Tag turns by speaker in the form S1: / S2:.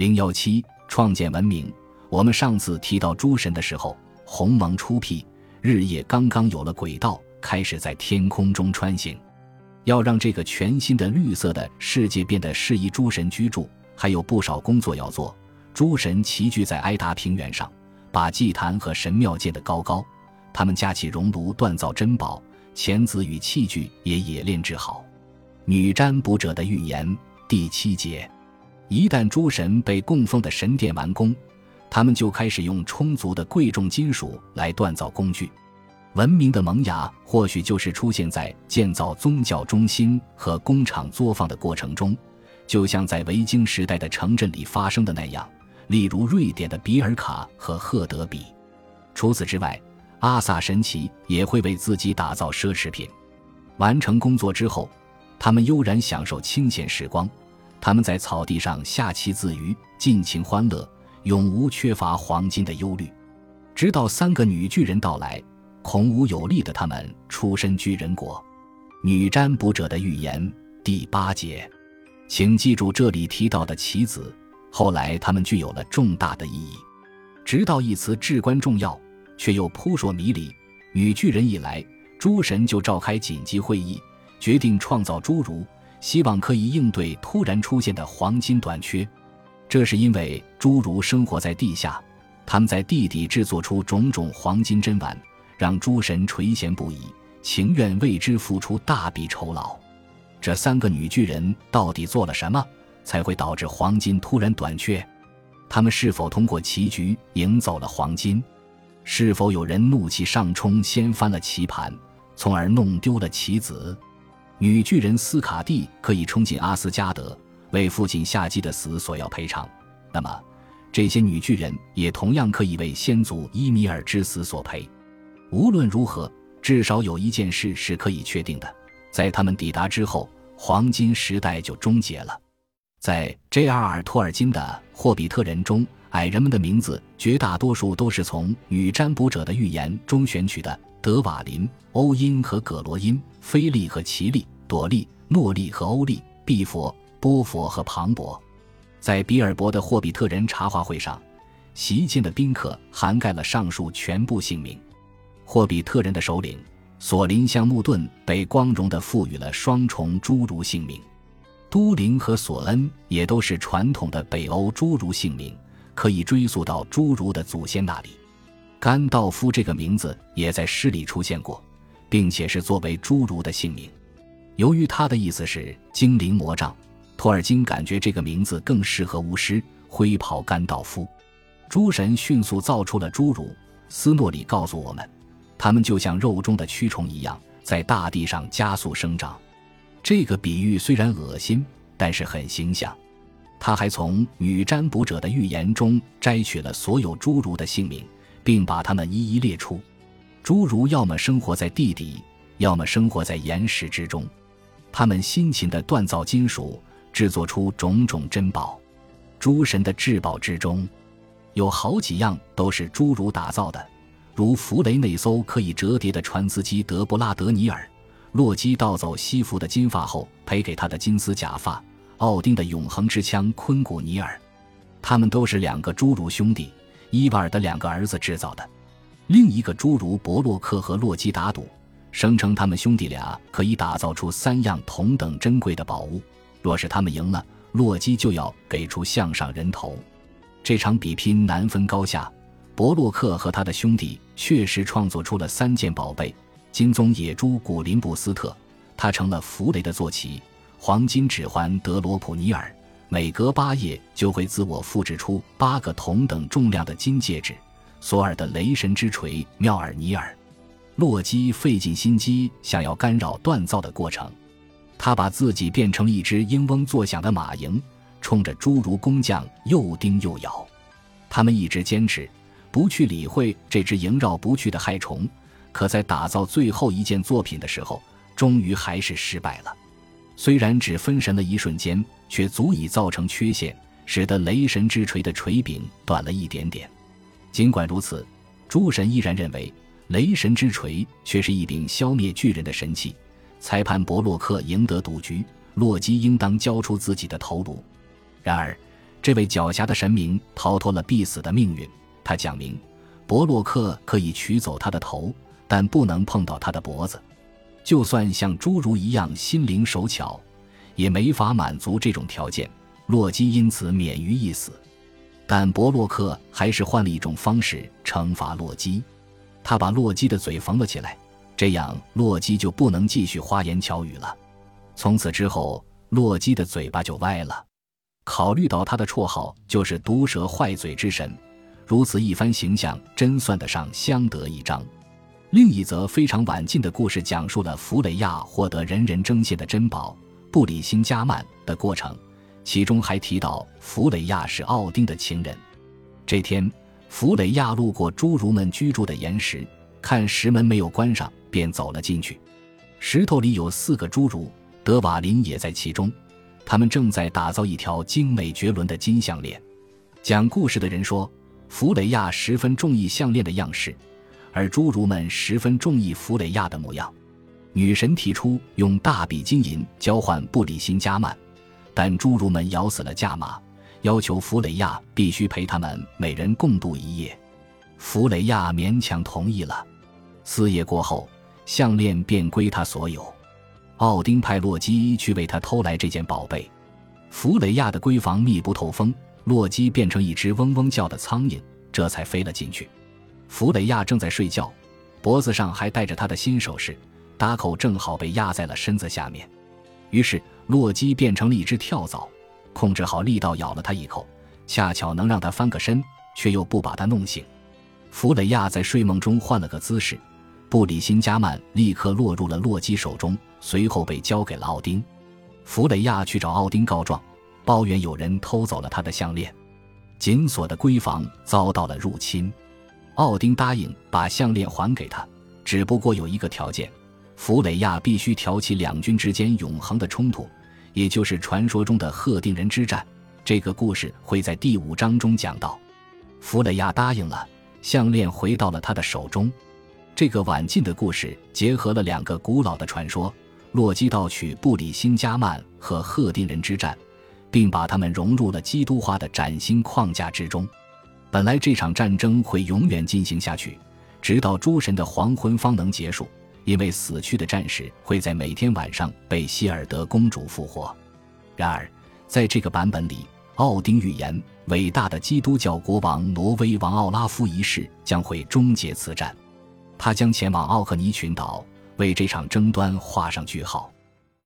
S1: 零幺七创建文明。我们上次提到诸神的时候，鸿蒙初辟，日夜刚刚有了轨道，开始在天空中穿行。要让这个全新的绿色的世界变得适宜诸神居住，还有不少工作要做。诸神齐聚在埃达平原上，把祭坛和神庙建得高高。他们架起熔炉锻造珍宝，钳子与器具也冶炼制好。女占卜者的预言第七节：一旦诸神被供奉的神殿完工，他们就开始用充足的贵重金属来锻造工具。文明的萌芽或许就是出现在建造宗教中心和工厂作坊的过程中，就像在维京时代的城镇里发生的那样。例如瑞典的比尔卡和赫德比。除此之外，阿萨神奇也会为自己打造奢侈品。完成工作之后，他们悠然享受清闲时光。他们在草地上下棋自娱，尽情欢乐，永无缺乏黄金的忧虑。直到三个女巨人到来，孔武有力的他们出身巨人国。女占卜者的预言第八节，请记住这里提到的棋子。后来，他们具有了重大的意义，直到一词至关重要，却又扑朔迷离。女巨人一来，诸神就召开紧急会议，决定创造侏儒，希望可以应对突然出现的黄金短缺。这是因为侏儒生活在地下，他们在地底制作出种种黄金珍玩，让诸神垂涎不已，情愿为之付出大笔酬劳。这三个女巨人到底做了什么？才会导致黄金突然短缺。他们是否通过棋局赢走了黄金？是否有人怒气上冲，掀翻了棋盘，从而弄丢了棋子？女巨人斯卡蒂可以冲进阿斯加德，为父亲夏季的死索要赔偿。那么，这些女巨人也同样可以为先祖伊米尔之死索赔。无论如何，至少有一件事是可以确定的：在他们抵达之后，黄金时代就终结了。在 J.R.R. 托尔金的《霍比特人》中，矮人们的名字绝大多数都是从女占卜者的预言中选取的：德瓦林、欧因和葛罗因、菲利和奇利、朵利、诺利和欧利、毕佛、波佛和庞博。在比尔博的《霍比特人》茶话会上，席间的宾客涵盖了上述全部姓名。霍比特人的首领索林香木顿被光荣地赋予了双重侏儒姓名。都灵和索恩也都是传统的北欧侏儒姓名，可以追溯到侏儒的祖先那里。甘道夫这个名字也在诗里出现过，并且是作为侏儒的姓名。由于他的意思是精灵魔杖，托尔金感觉这个名字更适合巫师灰袍甘道夫。诸神迅速造出了侏儒。斯诺里告诉我们，他们就像肉中的蛆虫一样，在大地上加速生长。这个比喻虽然恶心，但是很形象。他还从女占卜者的预言中摘取了所有侏儒的姓名，并把它们一一列出。侏儒要么生活在地底，要么生活在岩石之中。他们辛勤地锻造金属，制作出种种珍宝。诸神的至宝之中，有好几样都是侏儒打造的，如弗雷那艘可以折叠的船资机德布拉德尼尔。洛基盗走西弗的金发后赔给他的金丝假发，奥丁的永恒之枪昆古尼尔，他们都是两个侏儒兄弟伊瓦尔的两个儿子制造的。另一个侏儒伯洛克和洛基打赌，声称他们兄弟俩可以打造出三样同等珍贵的宝物，若是他们赢了，洛基就要给出项上人头。这场比拼难分高下，伯洛克和他的兄弟确实创作出了三件宝贝。金棕野猪古林布斯特，他成了弗雷的坐骑；黄金指环德罗普尼尔，每隔八夜就会自我复制出八个同等重量的金戒指；索尔的雷神之锤妙尔尼尔，洛基费尽心机想要干扰锻造的过程，他把自己变成一只嗡嗡作响的马蝇，冲着侏儒工匠又叮又咬。他们一直坚持不去理会这只萦绕不去的害虫。可在打造最后一件作品的时候，终于还是失败了。虽然只分神了一瞬间，却足以造成缺陷，使得雷神之锤的锤柄短了一点点。尽管如此，诸神依然认为雷神之锤却是一柄消灭巨人的神器。裁判伯洛克赢得赌局，洛基应当交出自己的头颅。然而，这位狡黠的神明逃脱了必死的命运。他讲明，伯洛克可以取走他的头，但不能碰到他的脖子。就算像侏儒一样心灵手巧，也没法满足这种条件。洛基因此免于一死。但伯洛克还是换了一种方式惩罚洛基，他把洛基的嘴缝了起来，这样洛基就不能继续花言巧语了。从此之后，洛基的嘴巴就歪了。考虑到他的绰号就是“毒蛇坏嘴之神”，如此一番形象真算得上相得益彰。另一则非常晚近的故事，讲述了弗雷亚获得人人争羡的珍宝布里辛加曼的过程。其中还提到，弗雷亚是奥丁的情人。这天，弗雷亚路过侏儒们居住的岩石，看石门没有关上，便走了进去。石头里有四个侏儒，德瓦林也在其中。他们正在打造一条精美绝伦的金项链。讲故事的人说，弗雷亚十分中意项链的样式，而侏儒们十分中意弗雷亚的模样。女神提出用大笔金银交换布里辛加曼。但侏儒们咬死了价码，要求弗雷亚必须陪他们每人共度一夜。弗雷亚勉强同意了。四夜过后，项链便归他所有。奥丁派洛基去为他偷来这件宝贝。弗雷亚的闺房密不透风，洛基变成一只嗡嗡叫的苍蝇，这才飞了进去。弗雷亚正在睡觉，脖子上还戴着他的新首饰，搭口正好被压在了身子下面。于是。洛基变成了一只跳蚤，控制好力道咬了他一口，恰巧能让他翻个身，却又不把他弄醒。弗雷亚在睡梦中换了个姿势，布里辛加曼立刻落入了洛基手中，随后被交给了奥丁。弗雷亚去找奥丁告状，抱怨有人偷走了他的项链，紧锁的闺房遭到了入侵。奥丁答应把项链还给他，只不过有一个条件：弗雷亚必须挑起两军之间永恒的冲突。也就是传说中的赫定人之战，这个故事会在第五章中讲到。弗雷亚答应了，项链回到了他的手中。这个晚近的故事结合了两个古老的传说：洛基盗取布里辛加曼和赫定人之战，并把他们融入了基督化的崭新框架之中。本来这场战争会永远进行下去，直到诸神的黄昏方能结束。因为死去的战士会在每天晚上被希尔德公主复活。然而，在这个版本里，奥丁预言伟大的基督教国王挪威王奥拉夫一世将会终结此战，他将前往奥克尼群岛，为这场争端画上句号。